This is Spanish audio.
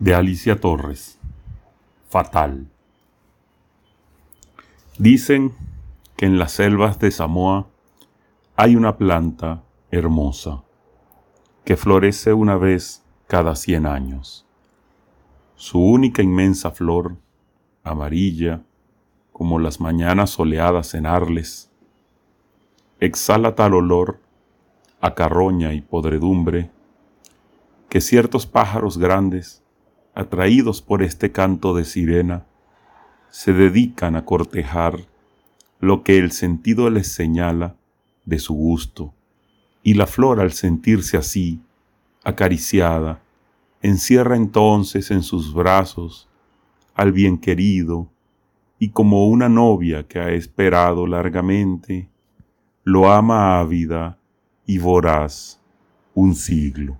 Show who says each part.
Speaker 1: de Alicia Torres. Fatal. Dicen que en las selvas de Samoa hay una planta hermosa que florece una vez cada cien años. Su única inmensa flor, amarilla, como las mañanas soleadas en Arles, exhala tal olor a carroña y podredumbre que ciertos pájaros grandes atraídos por este canto de sirena, se dedican a cortejar lo que el sentido les señala de su gusto, y la flor al sentirse así, acariciada, encierra entonces en sus brazos al bien querido, y como una novia que ha esperado largamente, lo ama ávida y voraz un siglo.